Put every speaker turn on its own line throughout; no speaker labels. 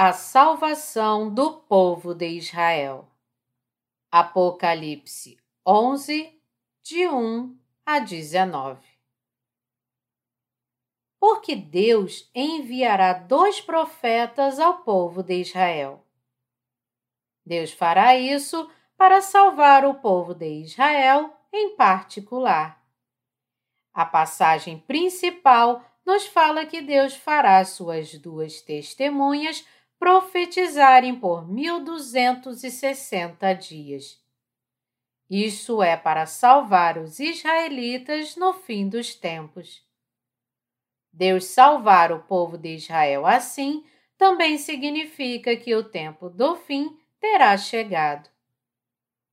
a salvação do povo de Israel. Apocalipse 11, de 1 a 19. Porque Deus enviará dois profetas ao povo de Israel. Deus fará isso para salvar o povo de Israel em particular. A passagem principal nos fala que Deus fará suas duas testemunhas profetizarem por 1260 dias. Isso é para salvar os israelitas no fim dos tempos. Deus salvar o povo de Israel assim também significa que o tempo do fim terá chegado.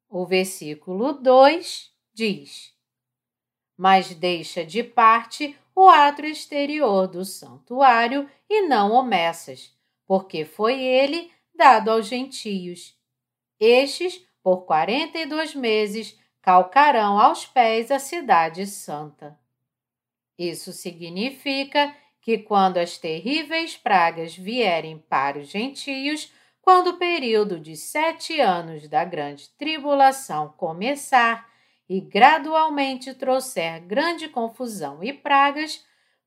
O versículo 2 diz: Mas deixa de parte o ato exterior do santuário e não o Messas, porque foi ele dado aos gentios. Estes, por quarenta e dois meses, calcarão aos pés a cidade santa. Isso significa que quando as terríveis pragas vierem para os gentios, quando o período de sete anos da grande tribulação começar e gradualmente trouxer grande confusão e pragas,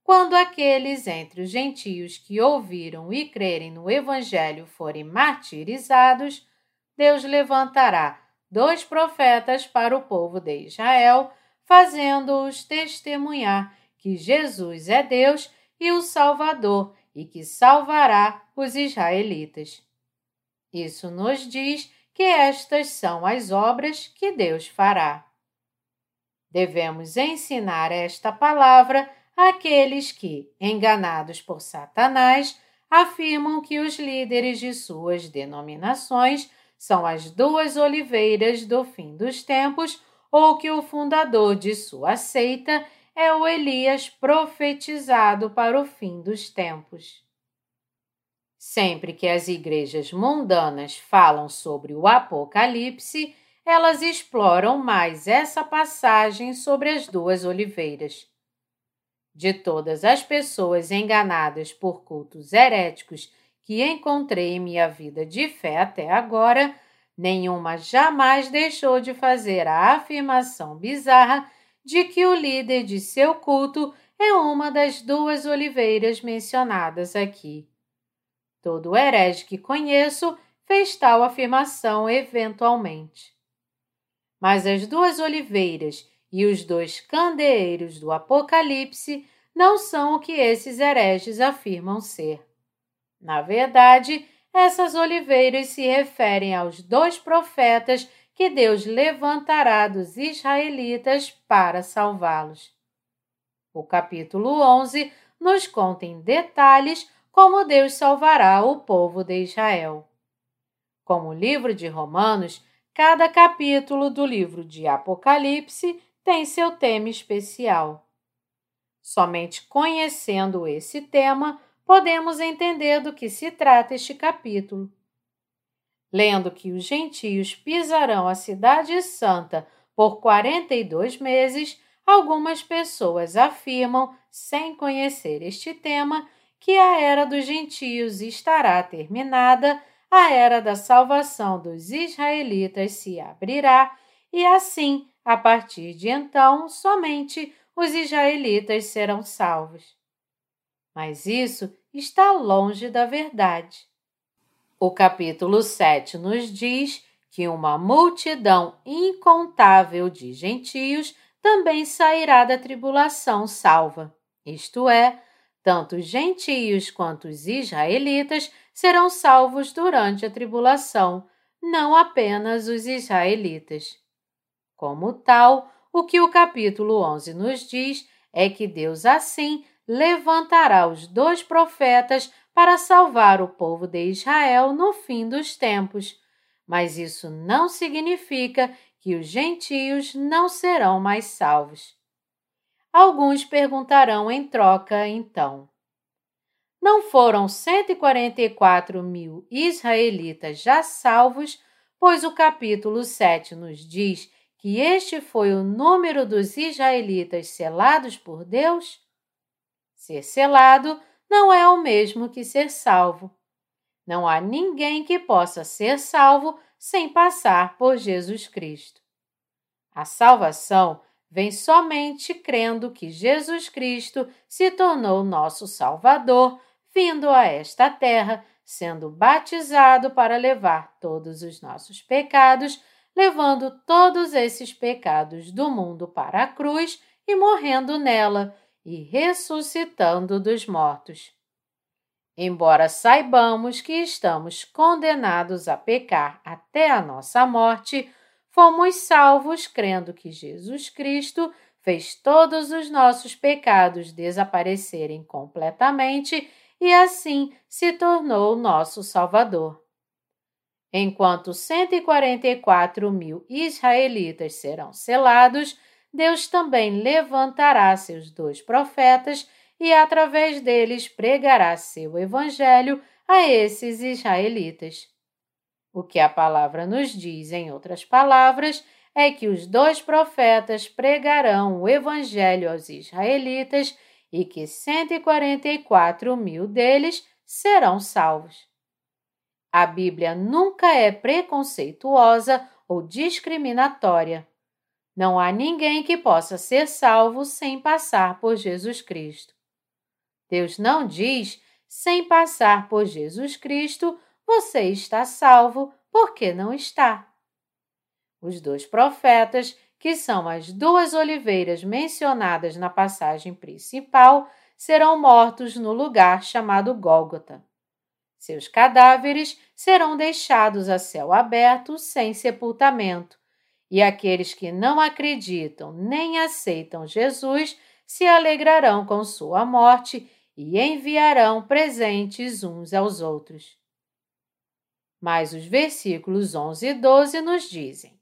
quando aqueles entre os gentios que ouviram e crerem no Evangelho forem martirizados, Deus levantará dois profetas para o povo de Israel, fazendo-os testemunhar que Jesus é Deus e o Salvador e que salvará os israelitas. Isso nos diz que estas são as obras que Deus fará. Devemos ensinar esta palavra aqueles que, enganados por Satanás, afirmam que os líderes de suas denominações são as duas oliveiras do fim dos tempos ou que o fundador de sua seita é o Elias profetizado para o fim dos tempos. Sempre que as igrejas mundanas falam sobre o Apocalipse, elas exploram mais essa passagem sobre as duas oliveiras. De todas as pessoas enganadas por cultos heréticos que encontrei em minha vida de fé até agora, nenhuma jamais deixou de fazer a afirmação bizarra de que o líder de seu culto é uma das duas oliveiras mencionadas aqui. Todo herege que conheço fez tal afirmação eventualmente. Mas as duas oliveiras e os dois candeeiros do Apocalipse não são o que esses hereges afirmam ser. Na verdade, essas oliveiras se referem aos dois profetas que Deus levantará dos israelitas para salvá-los. O capítulo 11 nos conta em detalhes como Deus salvará o povo de Israel. Como o livro de Romanos, cada capítulo do livro de Apocalipse tem seu tema especial. Somente conhecendo esse tema podemos entender do que se trata este capítulo. Lendo que os gentios pisarão a Cidade Santa por 42 meses, algumas pessoas afirmam, sem conhecer este tema, que a era dos gentios estará terminada, a era da salvação dos israelitas se abrirá, e assim a partir de então, somente os israelitas serão salvos. Mas isso está longe da verdade. O capítulo 7 nos diz que uma multidão incontável de gentios também sairá da tribulação salva, isto é, tanto os gentios quanto os israelitas serão salvos durante a tribulação, não apenas os israelitas. Como tal, o que o capítulo 11 nos diz é que Deus assim levantará os dois profetas para salvar o povo de Israel no fim dos tempos. Mas isso não significa que os gentios não serão mais salvos. Alguns perguntarão em troca, então: Não foram 144 mil israelitas já salvos, pois o capítulo 7 nos diz que este foi o número dos israelitas selados por Deus? Ser selado não é o mesmo que ser salvo. Não há ninguém que possa ser salvo sem passar por Jesus Cristo. A salvação vem somente crendo que Jesus Cristo se tornou nosso Salvador, vindo a esta terra, sendo batizado para levar todos os nossos pecados, levando todos esses pecados do mundo para a cruz e morrendo nela e ressuscitando dos mortos. Embora saibamos que estamos condenados a pecar até a nossa morte, fomos salvos crendo que Jesus Cristo fez todos os nossos pecados desaparecerem completamente e assim se tornou nosso Salvador. Enquanto 144 mil israelitas serão selados, Deus também levantará seus dois profetas e através deles pregará seu evangelho a esses israelitas. O que a palavra nos diz, em outras palavras, é que os dois profetas pregarão o evangelho aos israelitas e que 144 mil deles serão salvos. A Bíblia nunca é preconceituosa ou discriminatória. Não há ninguém que possa ser salvo sem passar por Jesus Cristo. Deus não diz, sem passar por Jesus Cristo, você está salvo, porque não está. Os dois profetas, que são as duas oliveiras mencionadas na passagem principal, serão mortos no lugar chamado Gólgota. Seus cadáveres serão deixados a céu aberto sem sepultamento, e aqueles que não acreditam nem aceitam Jesus se alegrarão com sua morte e enviarão presentes uns aos outros. Mas os versículos 11 e 12 nos dizem: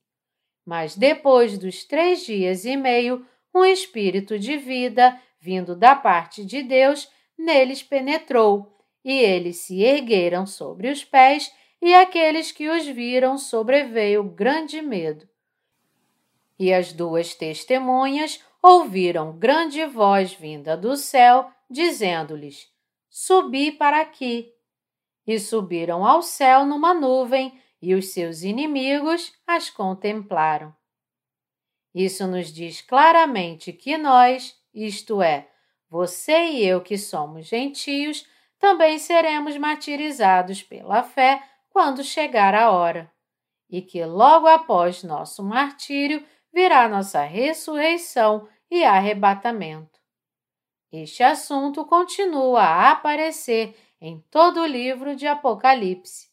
Mas depois dos três dias e meio, um espírito de vida, vindo da parte de Deus, neles penetrou, e eles se ergueram sobre os pés, e aqueles que os viram sobreveio grande medo. E as duas testemunhas ouviram grande voz vinda do céu, dizendo-lhes: Subi para aqui. E subiram ao céu numa nuvem, e os seus inimigos as contemplaram. Isso nos diz claramente que nós, isto é, você e eu que somos gentios, também seremos martirizados pela fé quando chegar a hora, e que logo após nosso martírio virá nossa ressurreição e arrebatamento. Este assunto continua a aparecer em todo o livro de Apocalipse.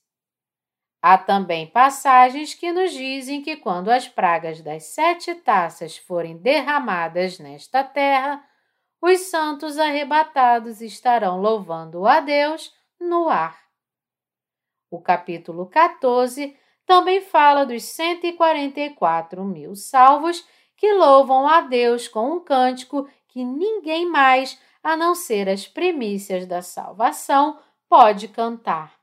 Há também passagens que nos dizem que quando as pragas das sete taças forem derramadas nesta terra, os santos arrebatados estarão louvando a Deus no ar. O capítulo 14 também fala dos 144 mil salvos que louvam a Deus com um cântico que ninguém mais, a não ser as primícias da salvação, pode cantar.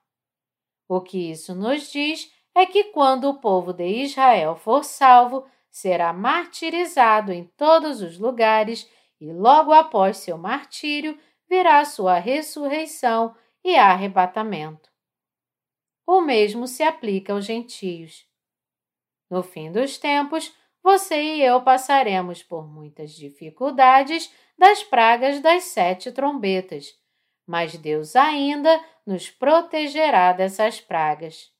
O que isso nos diz é que quando o povo de Israel for salvo, será martirizado em todos os lugares e logo após seu martírio virá sua ressurreição e arrebatamento. O mesmo se aplica aos gentios. No fim dos tempos, você e eu passaremos por muitas dificuldades das pragas das sete trombetas, mas Deus ainda nos protegerá dessas pragas.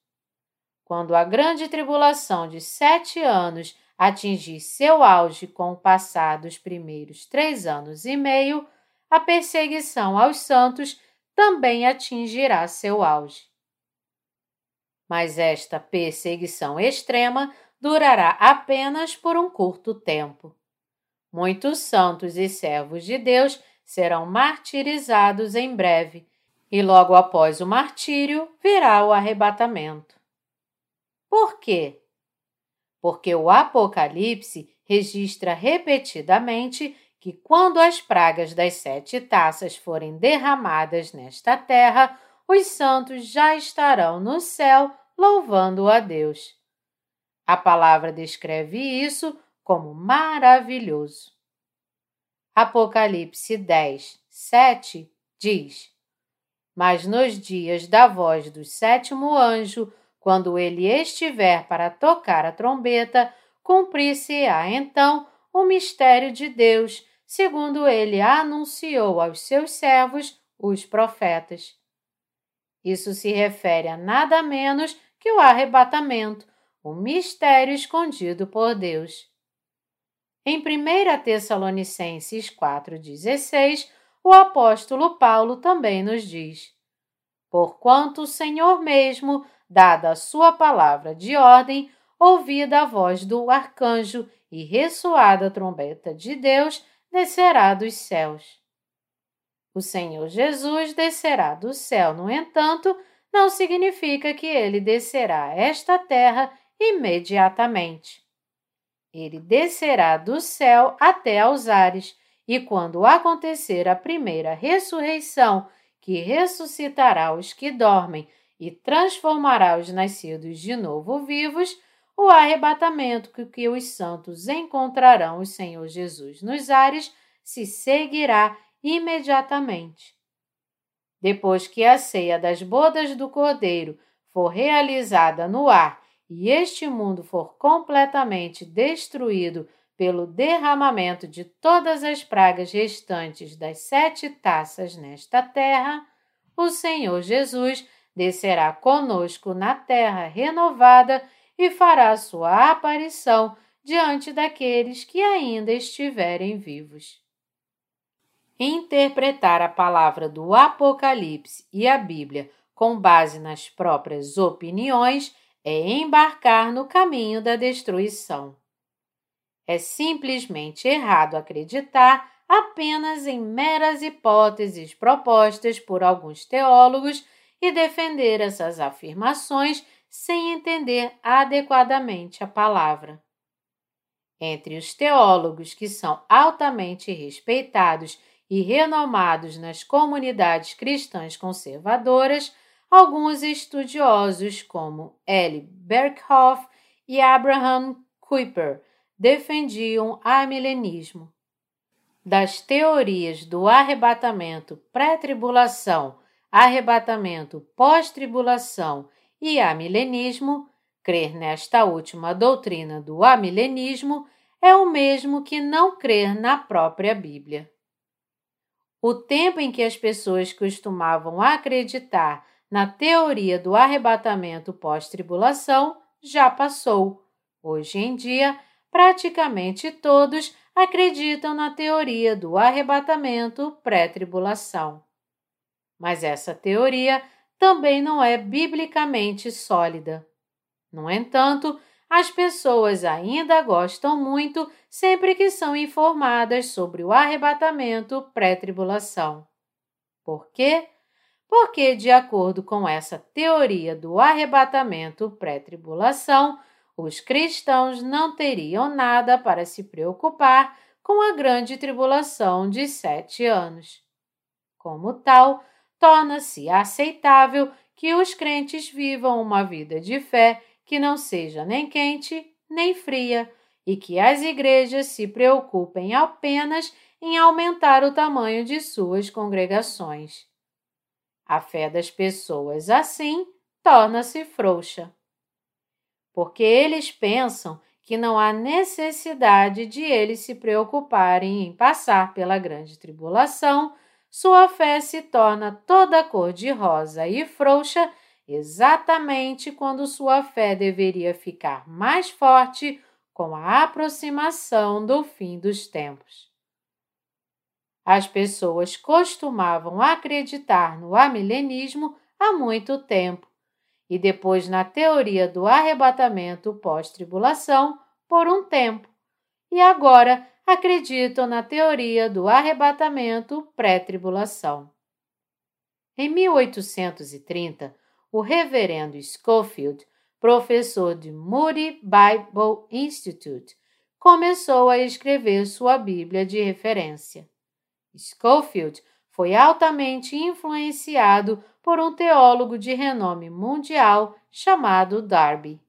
Quando a grande tribulação de sete anos atingir seu auge com o passar dos primeiros três anos e meio, a perseguição aos santos também atingirá seu auge. Mas esta perseguição extrema durará apenas por um curto tempo. Muitos santos e servos de Deus serão martirizados em breve, e logo após o martírio virá o arrebatamento. Por quê? Porque o Apocalipse registra repetidamente que quando as pragas das sete taças forem derramadas nesta terra, os santos já estarão no céu louvando a Deus. A palavra descreve isso como maravilhoso. Apocalipse 10, 7 diz: Mas nos dias da voz do sétimo anjo, quando ele estiver para tocar a trombeta, cumprir-se-á então o mistério de Deus, segundo ele anunciou aos seus servos, os profetas. Isso se refere a nada menos que o arrebatamento, o mistério escondido por Deus. Em 1 Tessalonicenses 4,16, o apóstolo Paulo também nos diz: Porquanto o Senhor mesmo, dada a sua palavra de ordem, ouvida a voz do arcanjo e ressoada a trombeta de Deus, descerá dos céus. O Senhor Jesus descerá do céu, no entanto, não significa que ele descerá a esta terra imediatamente. Ele descerá do céu até aos ares, e quando acontecer a primeira ressurreição, que ressuscitará os que dormem e transformará os nascidos de novo vivos, o arrebatamento que, que os santos encontrarão o Senhor Jesus nos ares se seguirá imediatamente. Depois que a ceia das bodas do Cordeiro for realizada no ar e este mundo for completamente destruído pelo derramamento de todas as pragas restantes das sete taças nesta terra, o Senhor Jesus descerá conosco na terra renovada e fará sua aparição diante daqueles que ainda estiverem vivos. Interpretar a palavra do Apocalipse e a Bíblia com base nas próprias opiniões é embarcar no caminho da destruição. É simplesmente errado acreditar apenas em meras hipóteses propostas por alguns teólogos e defender essas afirmações sem entender adequadamente a palavra. Entre os teólogos que são altamente respeitados e renomados nas comunidades cristãs conservadoras, alguns estudiosos como L. Berkhoff e Abraham Kuyper defendiam amilenismo. Das teorias do arrebatamento pré-tribulação, arrebatamento pós-tribulação e amilenismo, crer nesta última doutrina do amilenismo é o mesmo que não crer na própria Bíblia. O tempo em que as pessoas costumavam acreditar na teoria do arrebatamento pós-tribulação já passou. Hoje em dia, praticamente todos acreditam na teoria do arrebatamento pré-tribulação. Mas essa teoria também não é biblicamente sólida. No entanto, as pessoas ainda gostam muito sempre que são informadas sobre o arrebatamento pré-tribulação. Por quê? Porque, de acordo com essa teoria do arrebatamento pré-tribulação, os cristãos não teriam nada para se preocupar com a grande tribulação de sete anos. Como tal, torna-se aceitável que os crentes vivam uma vida de fé que não seja nem quente nem fria e que as igrejas se preocupem apenas em aumentar o tamanho de suas congregações. A fé das pessoas assim torna-se frouxa. Porque eles pensam que não há necessidade de eles se preocuparem em passar pela grande tribulação sua fé se torna toda cor-de-rosa e frouxa exatamente quando sua fé deveria ficar mais forte com a aproximação do fim dos tempos. As pessoas costumavam acreditar no amilenismo há muito tempo e depois na teoria do arrebatamento pós-tribulação por um tempo, e agora acreditam na teoria do arrebatamento pré-tribulação. Em 1830, o reverendo Schofield, professor de Moody Bible Institute, começou a escrever sua Bíblia de referência. Schofield foi altamente influenciado por um teólogo de renome mundial chamado Darby.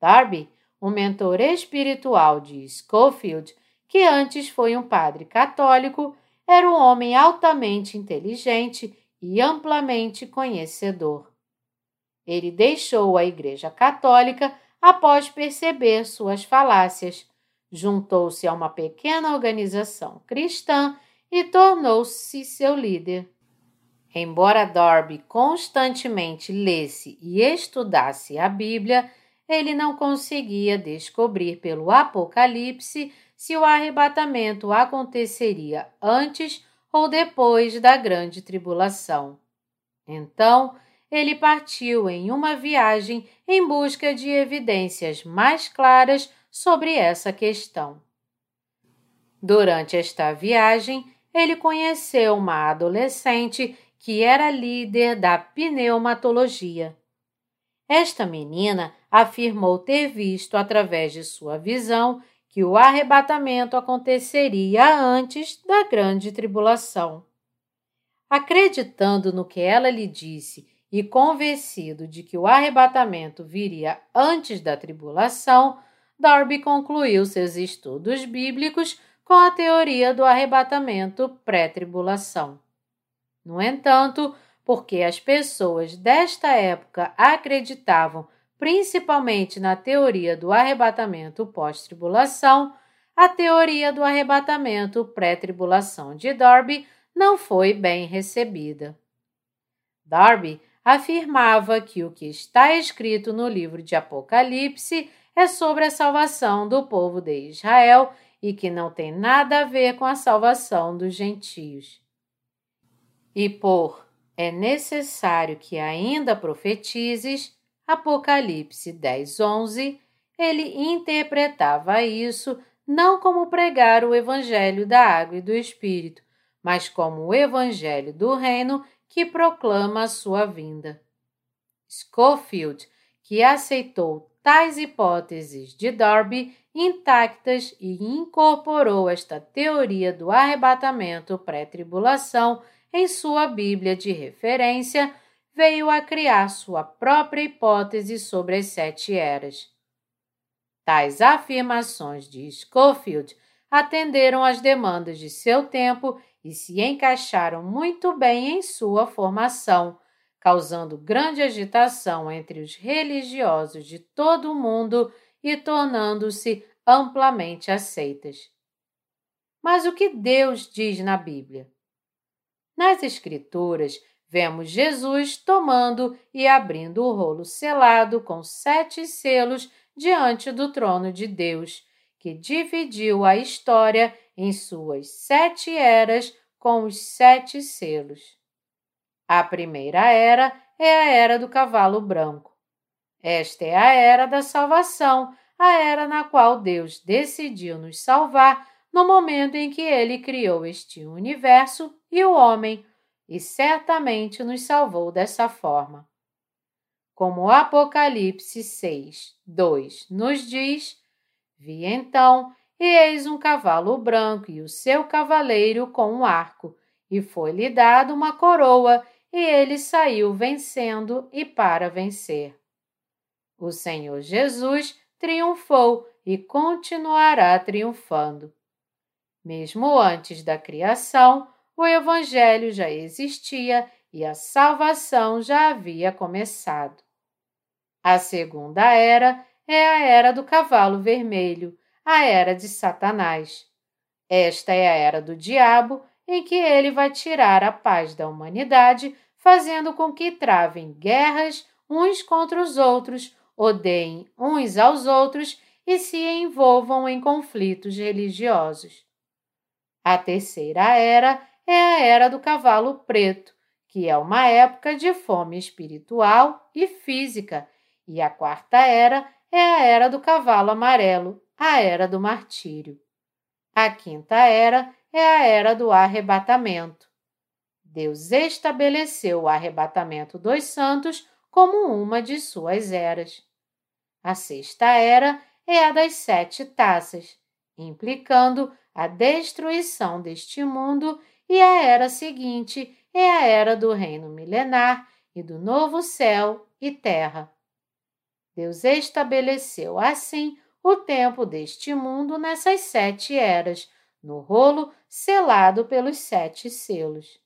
Darby, o mentor espiritual de Schofield, que antes foi um padre católico, era um homem altamente inteligente e amplamente conhecedor. Ele deixou a Igreja Católica após perceber suas falácias, juntou-se a uma pequena organização cristã e tornou-se seu líder. Embora Darby constantemente lesse e estudasse a Bíblia, ele não conseguia descobrir pelo Apocalipse se o arrebatamento aconteceria antes ou depois da grande tribulação. Então, ele partiu em uma viagem em busca de evidências mais claras sobre essa questão. Durante esta viagem, ele conheceu uma adolescente que era líder da pneumatologia. Esta menina afirmou ter visto através de sua visão que o arrebatamento aconteceria antes da grande tribulação. Acreditando no que ela lhe disse e convencido de que o arrebatamento viria antes da tribulação, Darby concluiu seus estudos bíblicos com a teoria do arrebatamento pré-tribulação. No entanto, porque as pessoas desta época acreditavam principalmente na teoria do arrebatamento pós-tribulação, a teoria do arrebatamento pré-tribulação de Darby não foi bem recebida. Darby afirmava que o que está escrito no livro de Apocalipse é sobre a salvação do povo de Israel e que não tem nada a ver com a salvação dos gentios. E por é necessário que ainda profetizes, Apocalipse 10, 11, ele interpretava isso não como pregar o evangelho da água e do espírito, mas como o evangelho do reino que proclama a sua vinda. Schofield, que aceitou tais hipóteses de Darby intactas e incorporou esta teoria do arrebatamento pré-tribulação em sua Bíblia de referência, veio a criar sua própria hipótese sobre as sete eras. Tais afirmações de Schofield atenderam às demandas de seu tempo e se encaixaram muito bem em sua formação, causando grande agitação entre os religiosos de todo o mundo e tornando-se amplamente aceitas. Mas o que Deus diz na Bíblia? Nas Escrituras, vemos Jesus tomando e abrindo o rolo selado com sete selos diante do trono de Deus, que dividiu a história em suas sete eras com os sete selos. A primeira era é a era do cavalo branco. Esta é a era da salvação, a era na qual Deus decidiu nos salvar no momento em que ele criou este universo e o homem, e certamente nos salvou dessa forma. Como Apocalipse 6, 2 nos diz: Vi então, e eis um cavalo branco e o seu cavaleiro com um arco, e foi-lhe dado uma coroa, e ele saiu vencendo e para vencer. O Senhor Jesus triunfou e continuará triunfando. Mesmo antes da criação, o Evangelho já existia e a salvação já havia começado. A segunda era é a era do cavalo vermelho, a era de Satanás. Esta é a era do diabo, em que ele vai tirar a paz da humanidade, fazendo com que travem guerras uns contra os outros, odeiem uns aos outros e se envolvam em conflitos religiosos. A terceira era é a era do cavalo preto, que é uma época de fome espiritual e física, e a quarta era é a era do cavalo amarelo, a era do martírio. A quinta era é a era do arrebatamento. Deus estabeleceu o arrebatamento dos santos como uma de suas eras. A sexta era é a das sete taças, implicando a destruição deste mundo e a era seguinte é a era do reino milenar e do novo céu e terra. Deus estabeleceu assim o tempo deste mundo nessas sete eras, no rolo selado pelos sete selos.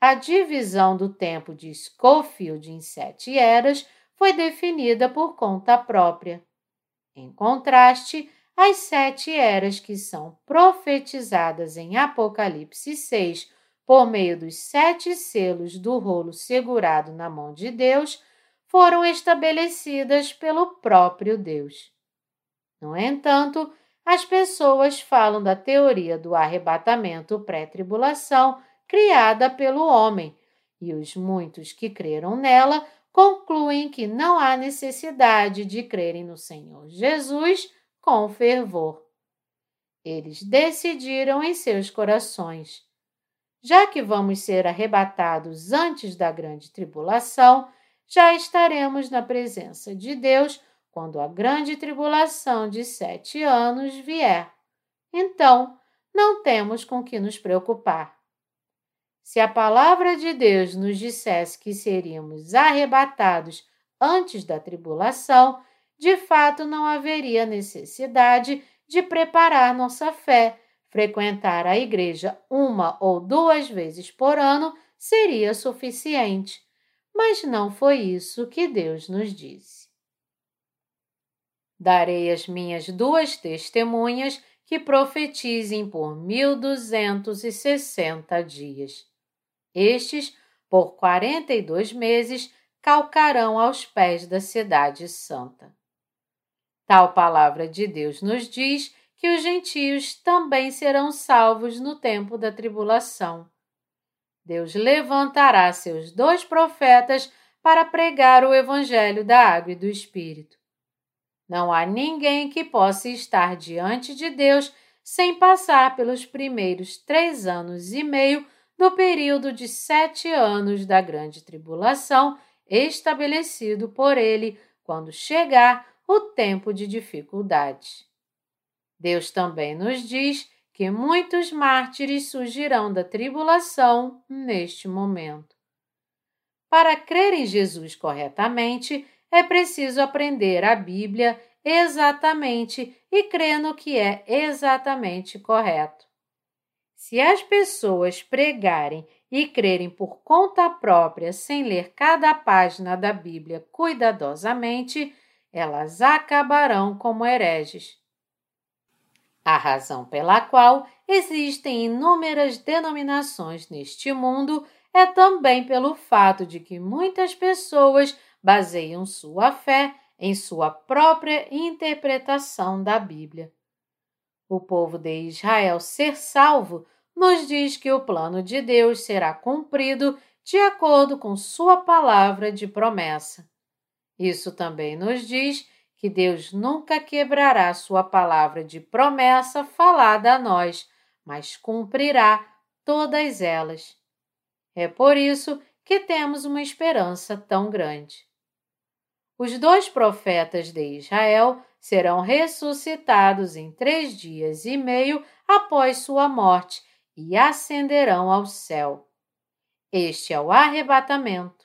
a divisão do tempo de Schofield em sete eras foi definida por conta própria. Em contraste, as sete eras que são profetizadas em Apocalipse 6 por meio dos sete selos do rolo segurado na mão de Deus foram estabelecidas pelo próprio Deus. No entanto, as pessoas falam da teoria do arrebatamento pré-tribulação criada pelo homem, e os muitos que creram nela concluem que não há necessidade de crerem no Senhor Jesus com fervor. Eles decidiram em seus corações. Já que vamos ser arrebatados antes da grande tribulação, já estaremos na presença de Deus quando a grande tribulação de sete anos vier. Então, não temos com que nos preocupar. Se a palavra de Deus nos dissesse que seríamos arrebatados antes da tribulação, de fato não haveria necessidade de preparar nossa fé. Frequentar a igreja uma ou duas vezes por ano seria suficiente. Mas não foi isso que Deus nos disse. Darei as minhas duas testemunhas que profetizem por mil duzentos e sessenta dias. Estes, por quarenta e dois meses, calcarão aos pés da cidade santa. Tal palavra de Deus nos diz que os gentios também serão salvos no tempo da tribulação. Deus levantará seus dois profetas para pregar o evangelho da água e do Espírito. Não há ninguém que possa estar diante de Deus sem passar pelos primeiros três anos e meio do período de sete anos da grande tribulação estabelecido por ele quando chegar o tempo de dificuldade. Deus também nos diz que muitos mártires surgirão da tribulação neste momento. Para crer em Jesus corretamente, é preciso aprender a Bíblia exatamente e crer no que é exatamente correto. Se as pessoas pregarem e crerem por conta própria sem ler cada página da Bíblia cuidadosamente, elas acabarão como hereges. A razão pela qual existem inúmeras denominações neste mundo é também pelo fato de que muitas pessoas baseiam sua fé em sua própria interpretação da Bíblia. O povo de Israel ser salvo nos diz que o plano de Deus será cumprido de acordo com sua palavra de promessa. Isso também nos diz que Deus nunca quebrará sua palavra de promessa falada a nós, mas cumprirá todas elas. É por isso que temos uma esperança tão grande. Os dois profetas de Israel serão ressuscitados em três dias e meio após sua morte e ascenderão ao céu. Este é o arrebatamento.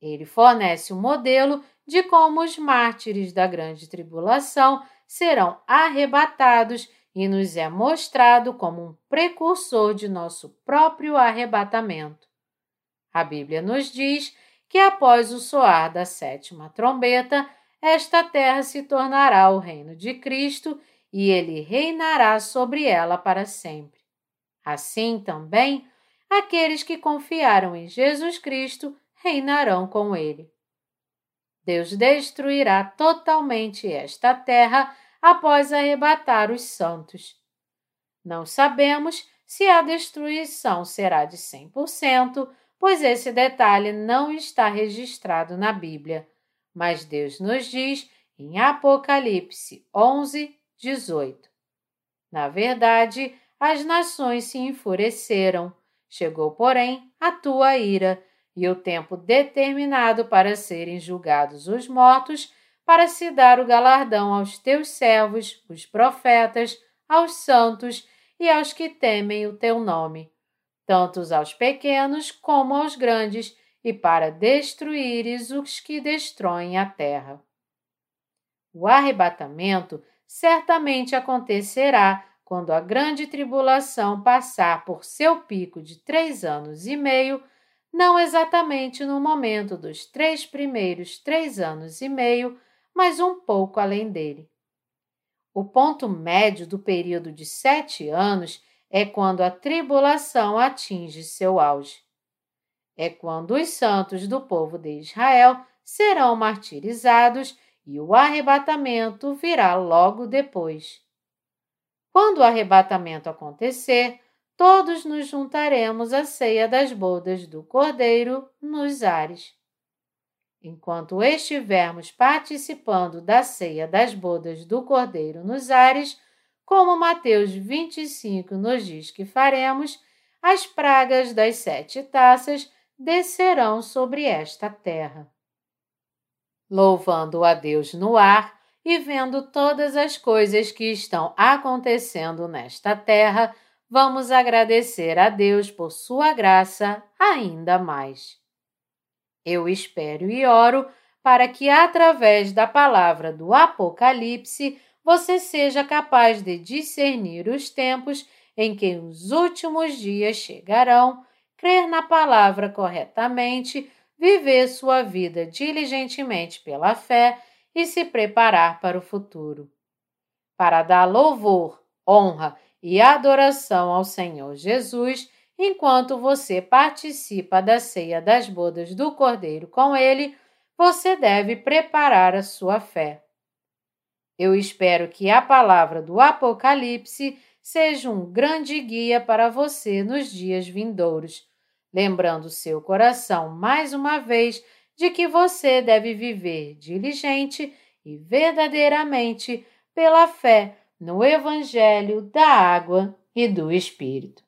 Ele fornece um modelo de como os mártires da grande tribulação serão arrebatados e nos é mostrado como um precursor de nosso próprio arrebatamento. A Bíblia nos diz que após o soar da sétima trombeta, esta terra se tornará o reino de Cristo e ele reinará sobre ela para sempre. Assim também, aqueles que confiaram em Jesus Cristo reinarão com ele. Deus destruirá totalmente esta terra após arrebatar os santos. Não sabemos se a destruição será de 100%, pois esse detalhe não está registrado na Bíblia, mas Deus nos diz em Apocalipse 11, 18. Na verdade, as nações se enfureceram, chegou, porém, a tua ira e o tempo determinado para serem julgados os mortos, para se dar o galardão aos teus servos, os profetas, aos santos e aos que temem o teu nome, tanto aos pequenos como aos grandes, e para destruíres os que destroem a terra. O arrebatamento certamente acontecerá quando a grande tribulação passar por seu pico de três anos e meio, não exatamente no momento dos três primeiros três anos e meio, mas um pouco além dele. O ponto médio do período de sete anos é quando a tribulação atinge seu auge. É quando os santos do povo de Israel serão martirizados e o arrebatamento virá logo depois. Quando o arrebatamento acontecer, todos nos juntaremos à ceia das bodas do Cordeiro nos ares. Enquanto estivermos participando da ceia das bodas do Cordeiro nos ares, como Mateus 25 nos diz que faremos, as pragas das sete taças descerão sobre esta terra. Louvando a Deus no ar, e vendo todas as coisas que estão acontecendo nesta terra, vamos agradecer a Deus por sua graça ainda mais. Eu espero e oro para que, através da palavra do Apocalipse, você seja capaz de discernir os tempos em que os últimos dias chegarão, crer na palavra corretamente, viver sua vida diligentemente pela fé e se preparar para o futuro. Para dar louvor, honra e adoração ao Senhor Jesus, enquanto você participa da ceia das bodas do Cordeiro com ele, você deve preparar a sua fé. Eu espero que a palavra do Apocalipse seja um grande guia para você nos dias vindouros, lembrando seu coração mais uma vez de que você deve viver diligente e verdadeiramente pela fé no Evangelho da Água e do Espírito.